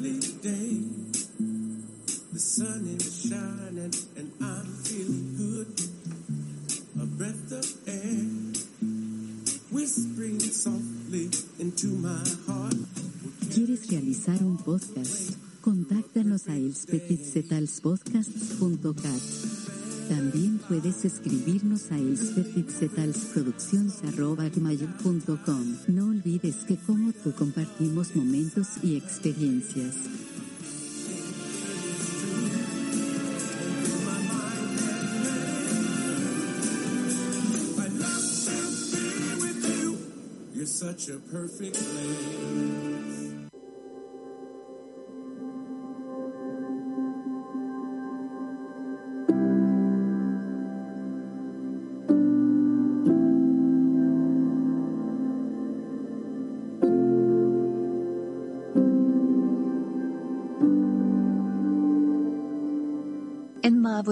Lovely day. The sun is shining and I'm feeling good. A breath of air whispering softly into my heart. ¿Quieres realizar un podcast? Contáctanos a elspetitzetalspodcasts.cat. También puedes escribirnos a elspetitzetalsproducciones.com. No olvides que como tú compartimos momentos y experiencias.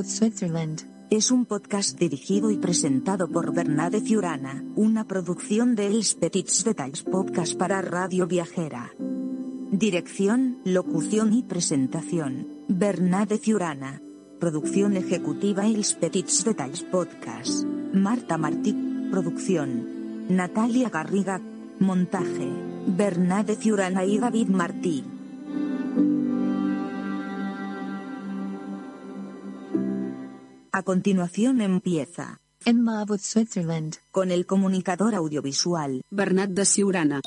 Switzerland. Es un podcast dirigido y presentado por Bernade Fiurana, una producción de Els Petits Detalls Podcast para Radio Viajera. Dirección, locución y presentación, Bernade Fiurana. Producción ejecutiva Els Petits Detalls Podcast. Marta Martí, producción. Natalia Garriga, montaje. Bernade Fiurana y David Martí. A continuación empieza, En Marwood, Switzerland. con el comunicador audiovisual. Bernat de Siurana.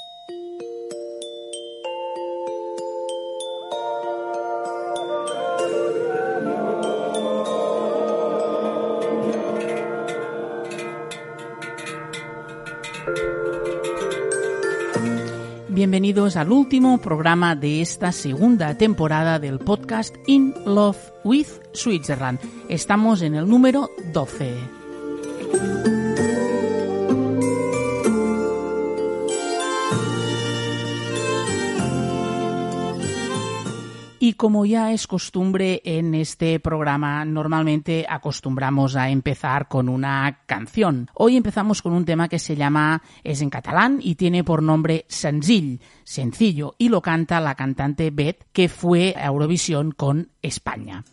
Bienvenidos al último programa de esta segunda temporada del podcast In Love with Switzerland. Estamos en el número 12. Como ya es costumbre en este programa, normalmente acostumbramos a empezar con una canción. Hoy empezamos con un tema que se llama, es en catalán y tiene por nombre Senzill, sencillo, y lo canta la cantante Beth, que fue a Eurovisión con España.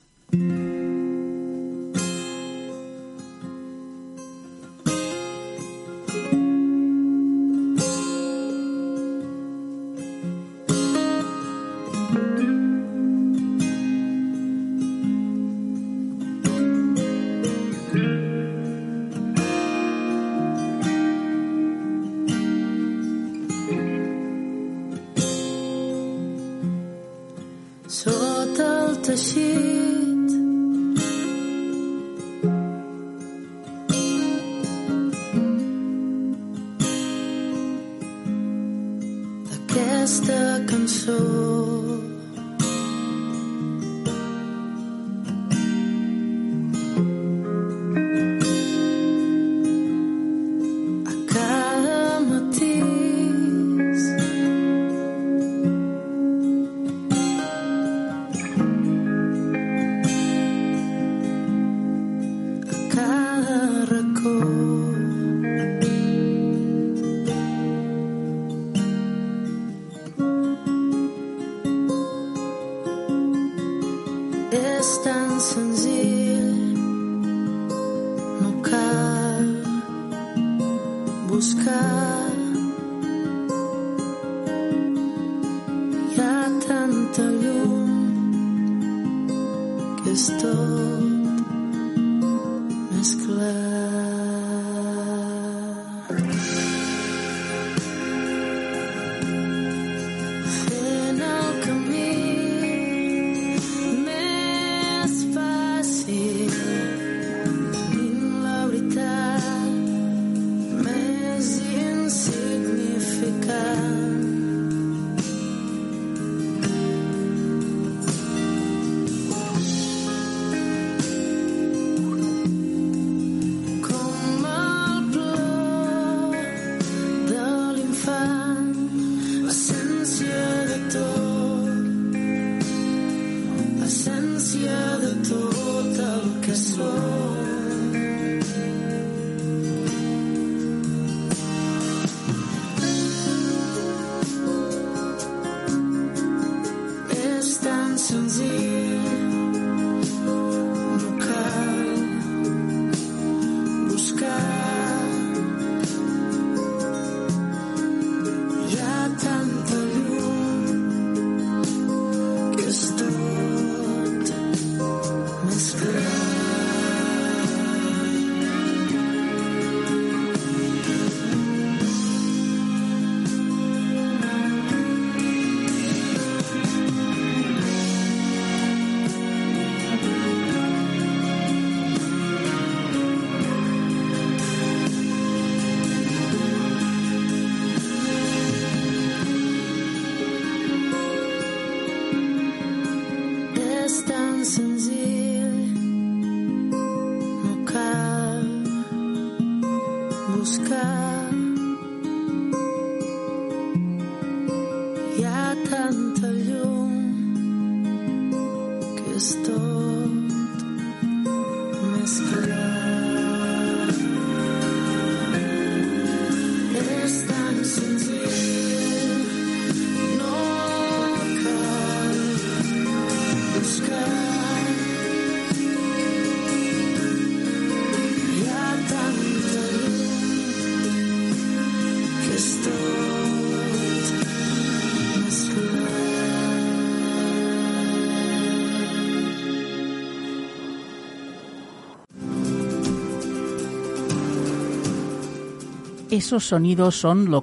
Esos sonidos son los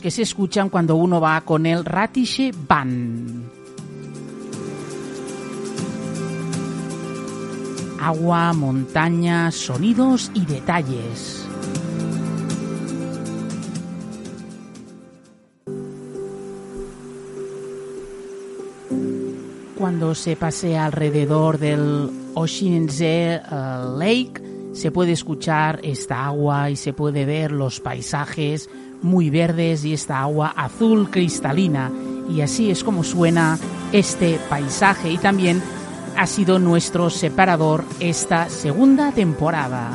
que se escuchan cuando uno va con el Ratische Ban. Agua, montaña, sonidos y detalles. Cuando se pasea alrededor del Oshinze eh, Lake, se puede escuchar esta agua y se puede ver los paisajes muy verdes y esta agua azul cristalina. Y así es como suena este paisaje y también ha sido nuestro separador esta segunda temporada.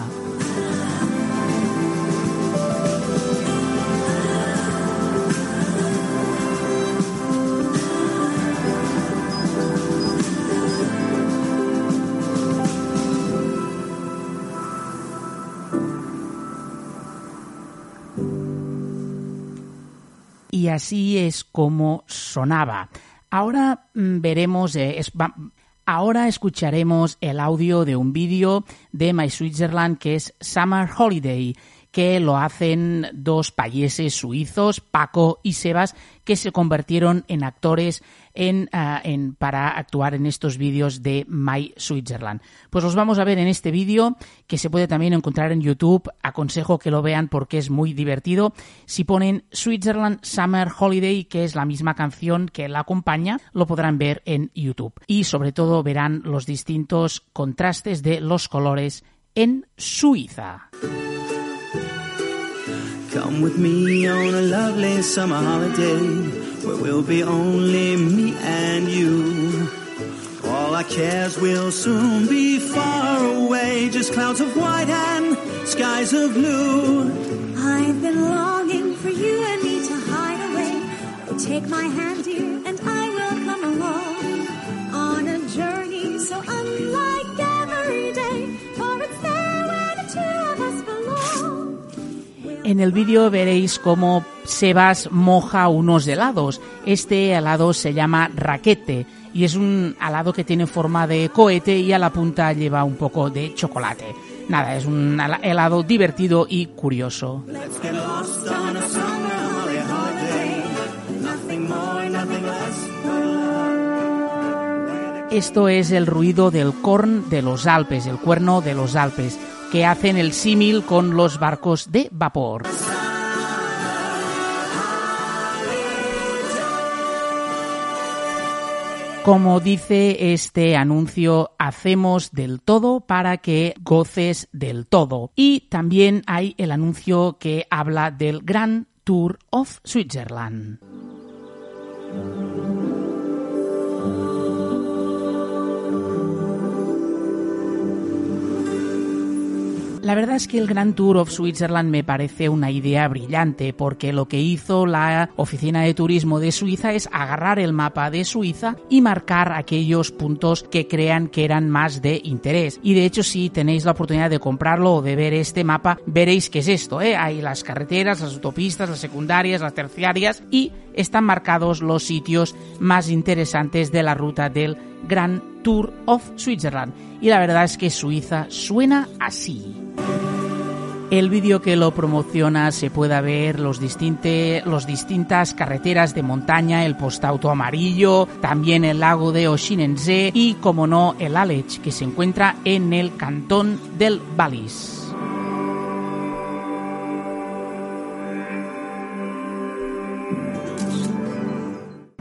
Y así es como sonaba. Ahora mm, veremos, eh, ahora escucharemos el audio de un vídeo de My Switzerland que es Summer Holiday, que lo hacen dos payeses suizos, Paco y Sebas, que se convirtieron en actores ah, para actuar en estos vídeos de My Switzerland. Pues los vamos a ver en este vídeo, que se puede también encontrar en YouTube. Aconsejo que lo vean porque es muy divertido. Si ponen Switzerland Summer Holiday, que es la misma canción que la acompaña, lo podrán ver en YouTube. Y sobre todo verán los distintos contrastes de los colores en Suiza. Come with me on a lovely summer holiday where we'll be only me and you. All our cares will soon be far away, just clouds of white and skies of blue. I've been longing for you and me to hide away. Take my hand, dear, En el vídeo veréis cómo Sebas moja unos helados. Este helado se llama raquete y es un helado que tiene forma de cohete y a la punta lleva un poco de chocolate. Nada, es un hela- helado divertido y curioso. Esto es el ruido del corn de los Alpes, el cuerno de los Alpes, que hacen el símil con los barcos de vapor. Como dice este anuncio, hacemos del todo para que goces del todo. Y también hay el anuncio que habla del Grand Tour of Switzerland. La verdad es que el Grand Tour of Switzerland me parece una idea brillante porque lo que hizo la Oficina de Turismo de Suiza es agarrar el mapa de Suiza y marcar aquellos puntos que crean que eran más de interés. Y de hecho si tenéis la oportunidad de comprarlo o de ver este mapa, veréis que es esto. ¿eh? Hay las carreteras, las autopistas, las secundarias, las terciarias y están marcados los sitios más interesantes de la ruta del Grand Tour of Switzerland. Y la verdad es que Suiza suena así. El vídeo que lo promociona se puede ver los, distinte, los distintas carreteras de montaña, el postauto amarillo, también el lago de Oshinensee y, como no, el Alech, que se encuentra en el cantón del Wallis.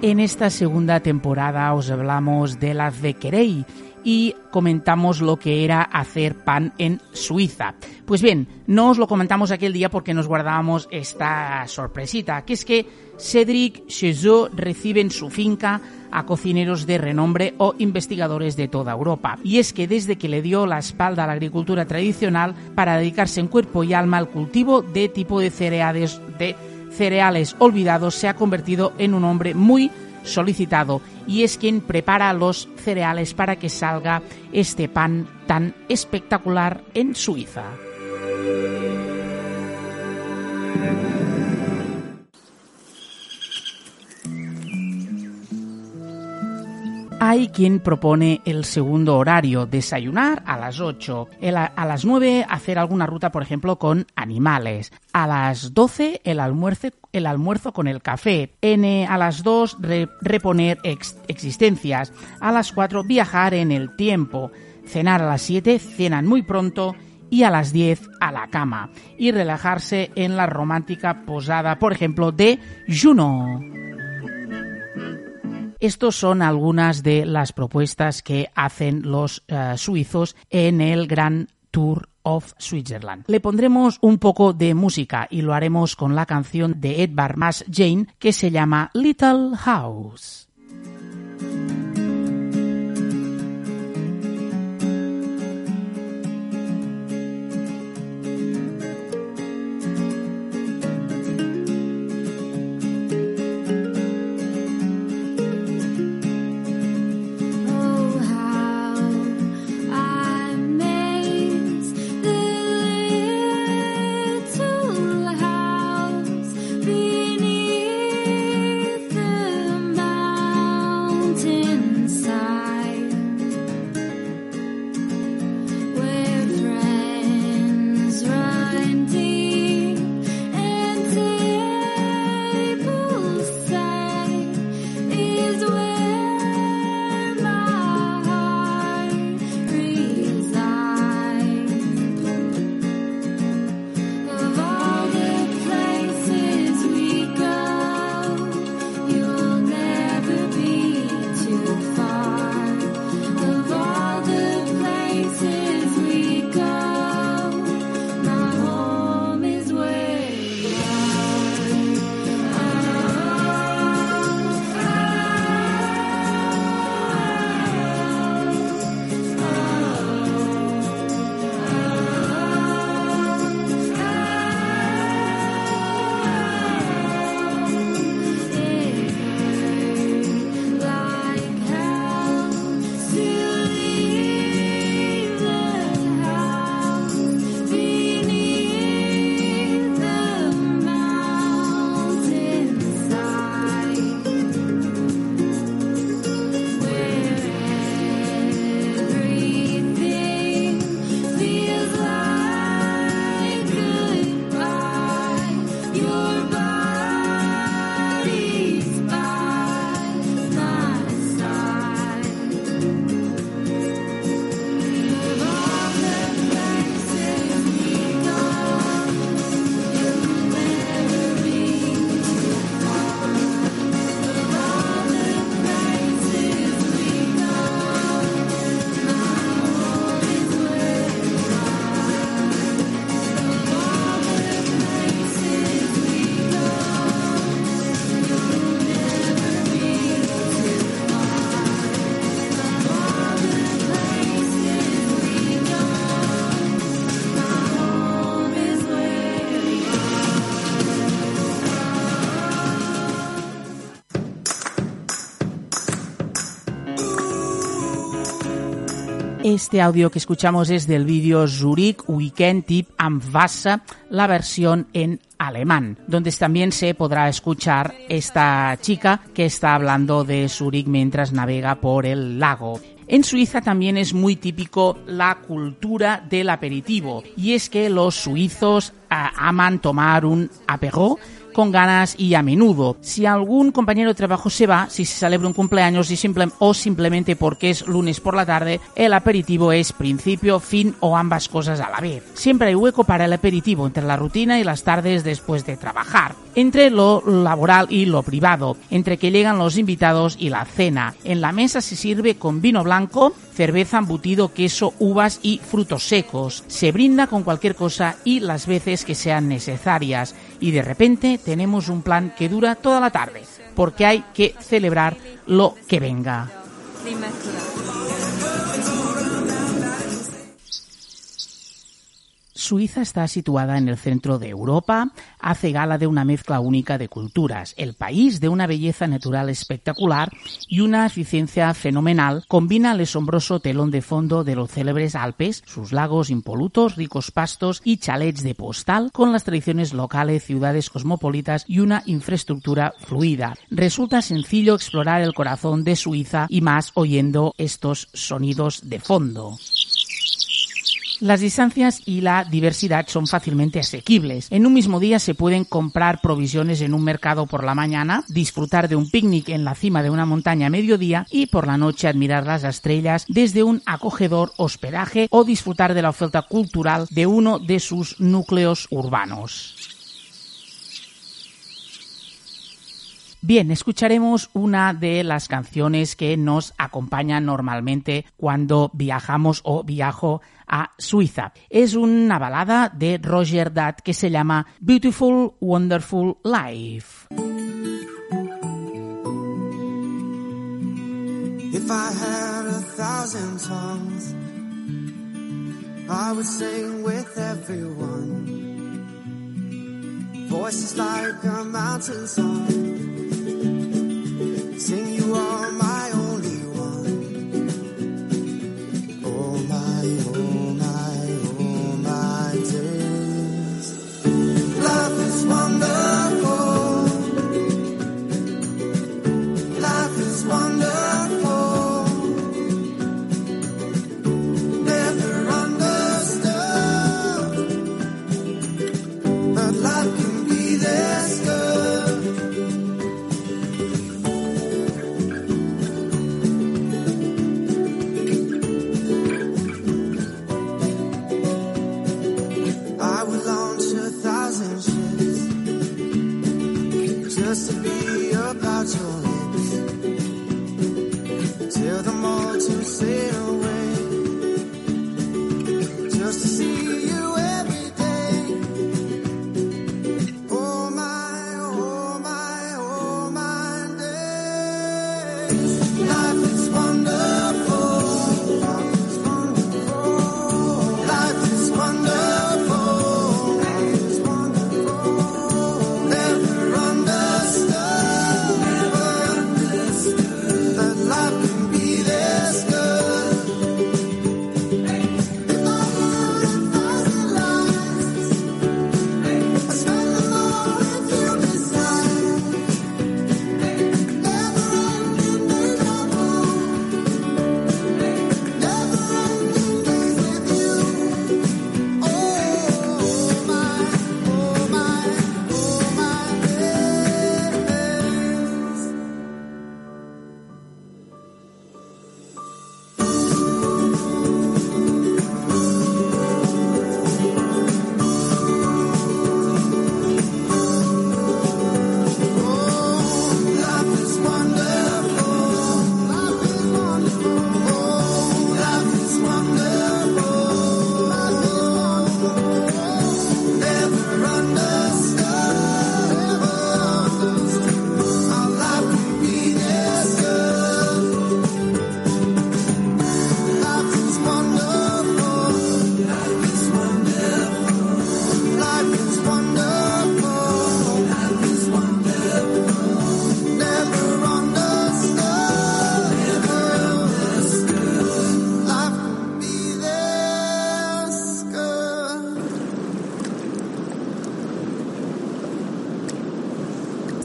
En esta segunda temporada os hablamos de la Vequerei y comentamos lo que era hacer pan en Suiza. Pues bien, no os lo comentamos aquel día porque nos guardábamos esta sorpresita, que es que Cédric Chezot recibe en su finca a cocineros de renombre o investigadores de toda Europa. Y es que desde que le dio la espalda a la agricultura tradicional para dedicarse en cuerpo y alma al cultivo de tipo de cereales, de cereales olvidados, se ha convertido en un hombre muy solicitado y es quien prepara los cereales para que salga este pan tan espectacular en Suiza. Hay quien propone el segundo horario, desayunar a las 8, el a, las 9 hacer alguna ruta, por ejemplo, con animales, a las 12 el almuerzo, el almuerzo con el café, N a las 2 re- reponer ex- existencias, a las 4 viajar en el tiempo, cenar a las 7, cenan muy pronto. Y a las 10 a la cama. Y relajarse en la romántica posada, por ejemplo, de Juno. Estos son algunas de las propuestas que hacen los eh, suizos en el Gran Tour of Switzerland. Le pondremos un poco de música y lo haremos con la canción de Edvard Mas Jane que se llama Little House. Este audio que escuchamos es del vídeo Zurich Weekend Tip am Wasser, la versión en alemán, donde también se podrá escuchar esta chica que está hablando de Zurich mientras navega por el lago. En Suiza también es muy típico la cultura del aperitivo y es que los suizos ah, aman tomar un apéro con ganas y a menudo. Si algún compañero de trabajo se va, si se celebra un cumpleaños y o simplemente porque es lunes por la tarde, el aperitivo es principio, fin o ambas cosas a la vez. Siempre hay hueco para el aperitivo entre la rutina y las tardes después de trabajar, entre lo laboral y lo privado, entre que llegan los invitados y la cena. En la mesa se sirve con vino blanco, cerveza, embutido, queso, uvas y frutos secos. Se brinda con cualquier cosa y las veces que sean necesarias. Y de repente tenemos un plan que dura toda la tarde, porque hay que celebrar lo que venga. Suiza está situada en el centro de Europa, hace gala de una mezcla única de culturas, el país de una belleza natural espectacular y una eficiencia fenomenal, combina el asombroso telón de fondo de los célebres Alpes, sus lagos impolutos, ricos pastos y chalets de postal, con las tradiciones locales, ciudades cosmopolitas y una infraestructura fluida. Resulta sencillo explorar el corazón de Suiza y más oyendo estos sonidos de fondo. Las distancias y la diversidad son fácilmente asequibles. En un mismo día se pueden comprar provisiones en un mercado por la mañana, disfrutar de un picnic en la cima de una montaña a mediodía y por la noche admirar las estrellas desde un acogedor hospedaje o disfrutar de la oferta cultural de uno de sus núcleos urbanos. Bien, escucharemos una de las canciones que nos acompañan normalmente cuando viajamos o viajo a Suiza. Es una balada de Roger Dutt que se llama Beautiful Wonderful Life. If I had a thousand I would sing with everyone. Voices like a mountain song.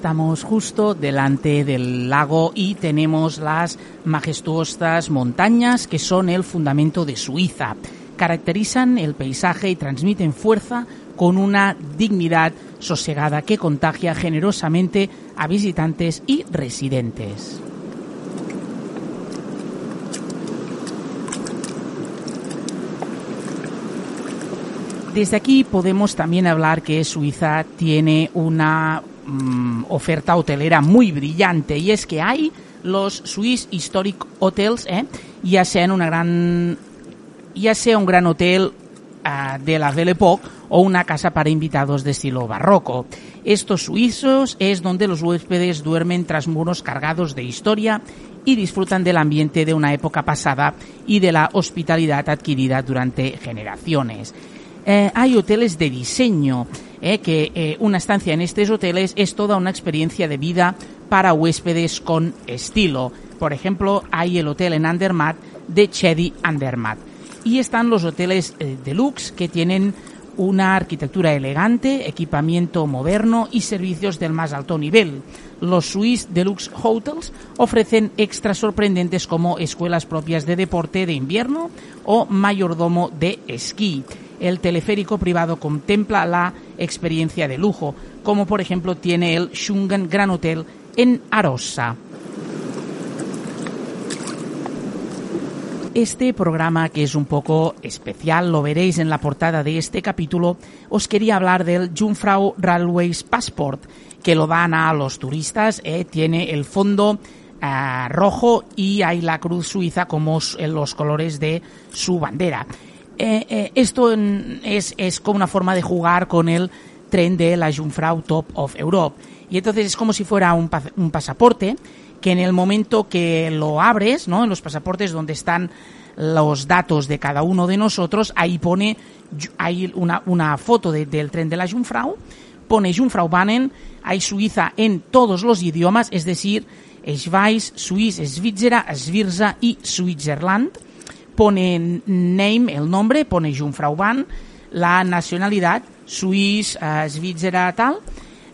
Estamos justo delante del lago y tenemos las majestuosas montañas que son el fundamento de Suiza. Caracterizan el paisaje y transmiten fuerza con una dignidad sosegada que contagia generosamente a visitantes y residentes. Desde aquí podemos también hablar que Suiza tiene una mm, oferta hotelera muy brillante y es que hay los Swiss Historic Hotels, ¿eh? ya sean una gran, ya sea un gran hotel ah, de la Belle Époque o una casa para invitados de estilo barroco. Estos suizos es donde los huéspedes duermen tras muros cargados de historia y disfrutan del ambiente de una época pasada y de la hospitalidad adquirida durante generaciones. Eh, hay hoteles de diseño, eh, que eh, una estancia en estos hoteles es toda una experiencia de vida para huéspedes con estilo. Por ejemplo, hay el hotel en Andermatt de Chedi Andermatt. Y están los hoteles eh, deluxe que tienen una arquitectura elegante, equipamiento moderno y servicios del más alto nivel. Los Swiss Deluxe Hotels ofrecen extras sorprendentes como escuelas propias de deporte de invierno o mayordomo de esquí. El teleférico privado contempla la experiencia de lujo, como por ejemplo tiene el Shungan Gran Hotel en Arosa. Este programa, que es un poco especial, lo veréis en la portada de este capítulo, os quería hablar del Jungfrau Railways Passport, que lo dan a los turistas. eh, Tiene el fondo ah, rojo y hay la cruz suiza como los colores de su bandera. Eh, eh, esto es, es como una forma de jugar con el tren de la Jungfrau Top of Europe. Y entonces es como si fuera un, pa- un pasaporte que en el momento que lo abres, ¿no? En los pasaportes donde están los datos de cada uno de nosotros, ahí pone, hay una, una foto de- del tren de la Jungfrau, pone Jungfraubanen, hay Suiza en todos los idiomas, es decir, Schweiz, Suiz, Svizzera, Svirza y Switzerland pone name, el nombre, pone Jungfrauban, la nacionalidad, Suiz, eh, Svizzera, tal,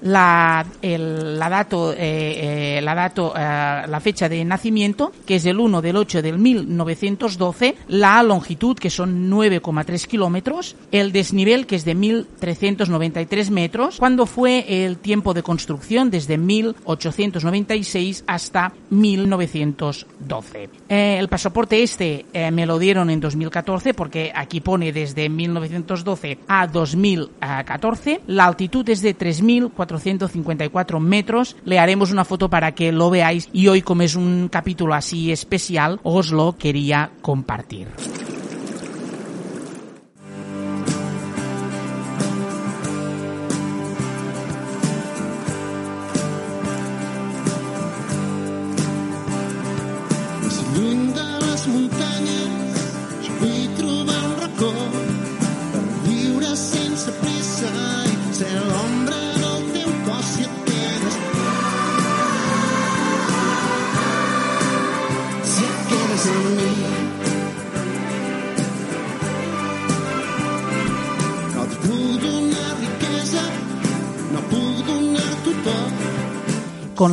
la, el- la dato, eh, eh, la dato, eh, la fecha de nacimiento, que es el 1 del 8 del 1912, la longitud, que son 9,3 kilómetros, el desnivel, que es de 1.393 metros, cuando fue el tiempo de construcción, desde 1896 hasta 1912. Eh, el pasaporte este eh, me lo dieron en 2014 porque aquí pone desde 1912 a 2014. La altitud es de 3.454 metros. Le haremos una foto para que lo veáis y hoy como es un capítulo así especial os lo quería compartir.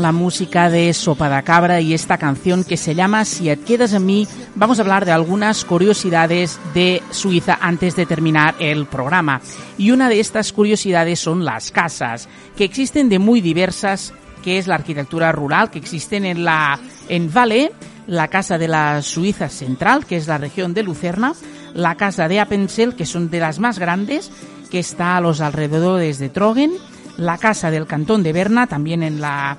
La música de Sopa de Cabra y esta canción que se llama Si quedas en mí, vamos a hablar de algunas curiosidades de Suiza antes de terminar el programa. Y una de estas curiosidades son las casas, que existen de muy diversas, que es la arquitectura rural, que existen en la en Valais, la casa de la Suiza central, que es la región de Lucerna, la casa de Appenzell, que son de las más grandes, que está a los alrededores de Trogen, la casa del cantón de Berna, también en la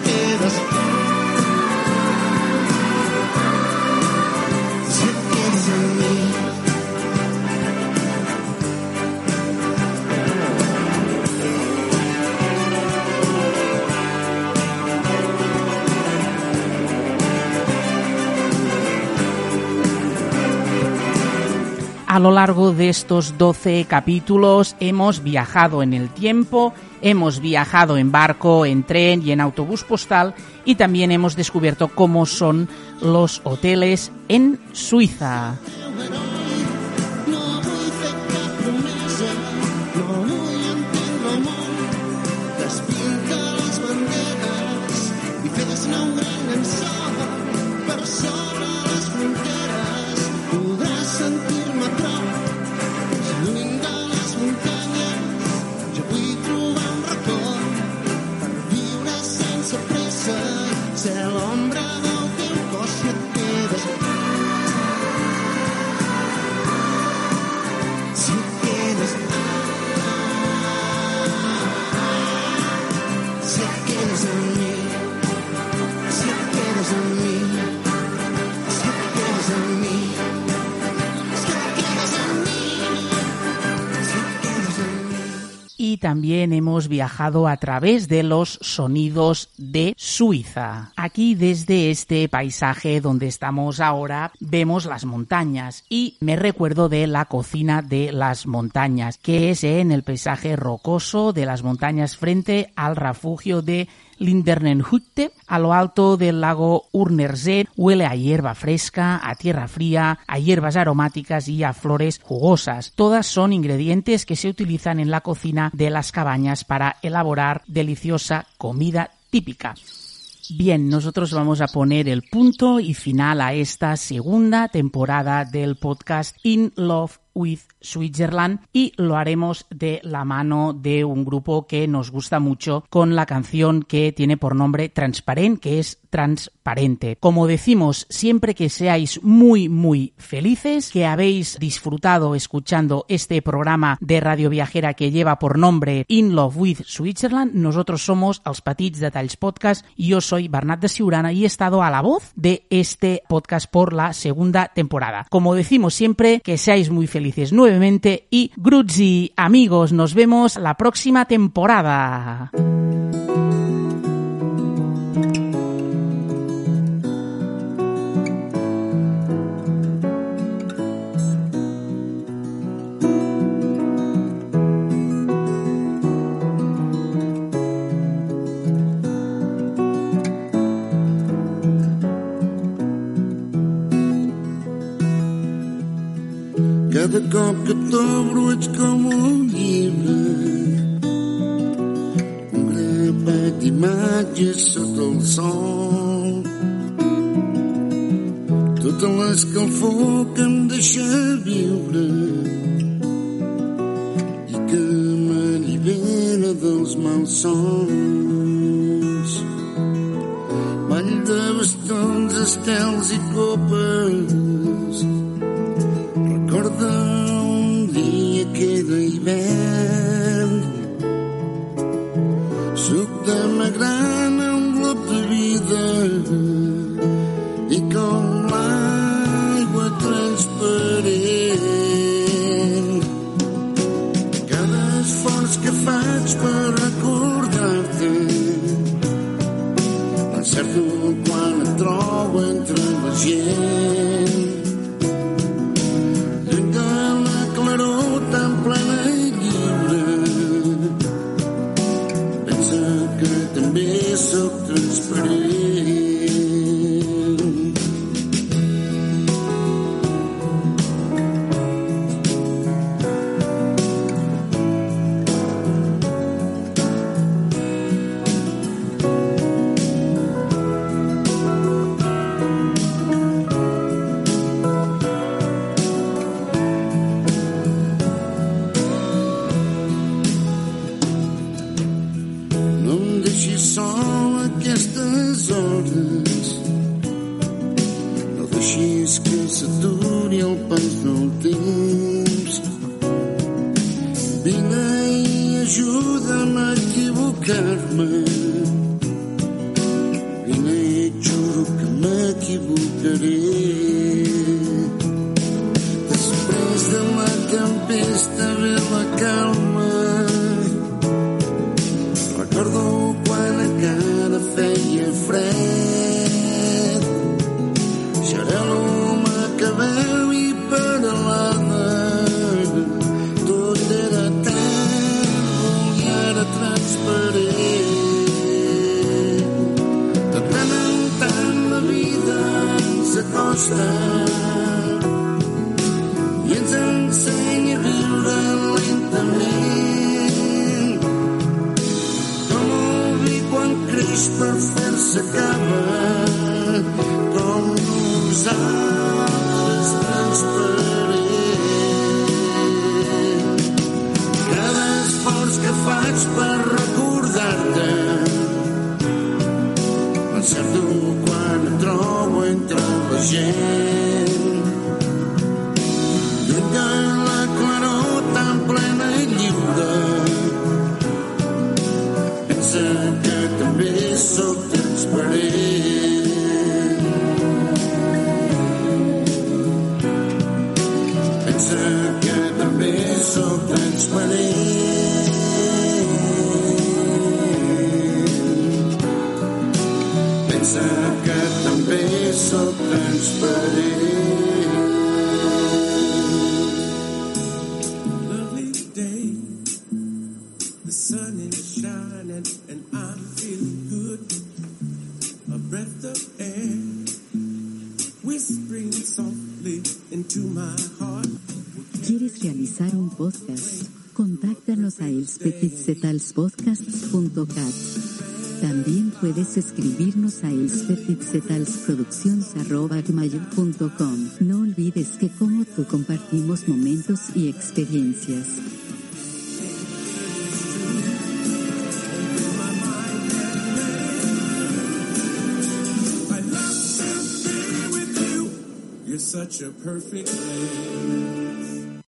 A lo largo de estos 12 capítulos hemos viajado en el tiempo Hemos viajado en barco, en tren y en autobús postal y también hemos descubierto cómo son los hoteles en Suiza. También hemos viajado a través de los sonidos de Suiza. Aquí desde este paisaje donde estamos ahora vemos las montañas y me recuerdo de la cocina de las montañas, que es en el paisaje rocoso de las montañas frente al refugio de Lindernenhütte, a lo alto del lago Urnersee, huele a hierba fresca, a tierra fría, a hierbas aromáticas y a flores jugosas. Todas son ingredientes que se utilizan en la cocina de las cabañas para elaborar deliciosa comida típica. Bien, nosotros vamos a poner el punto y final a esta segunda temporada del podcast In Love with Switzerland y lo haremos de la mano de un grupo que nos gusta mucho con la canción que tiene por nombre Transparent, que es transparente. Como decimos, siempre que seáis muy, muy felices, que habéis disfrutado escuchando este programa de Radio Viajera que lleva por nombre In Love with Switzerland, nosotros somos Els Petits Detalls Podcast y yo soy Bernat de Siurana y he estado a la voz de este podcast por la segunda temporada. Como decimos siempre, que seáis muy felices y Gruzzi, amigos, nos vemos la próxima temporada. Cada cop que t'obro ets com un llibre. Un grapat d'imatges sota el sol. Tota l'escalfor que em deixa viure. I que m'allibera dels malsons ball de bastons, estels i copes que que també sóc transparent pensa que també sóc transparent. elspetitzetalspodcasts.cat. También puedes escribirnos a este elspetitzetalsproducciones.com. No olvides que como tú compartimos momentos y experiencias.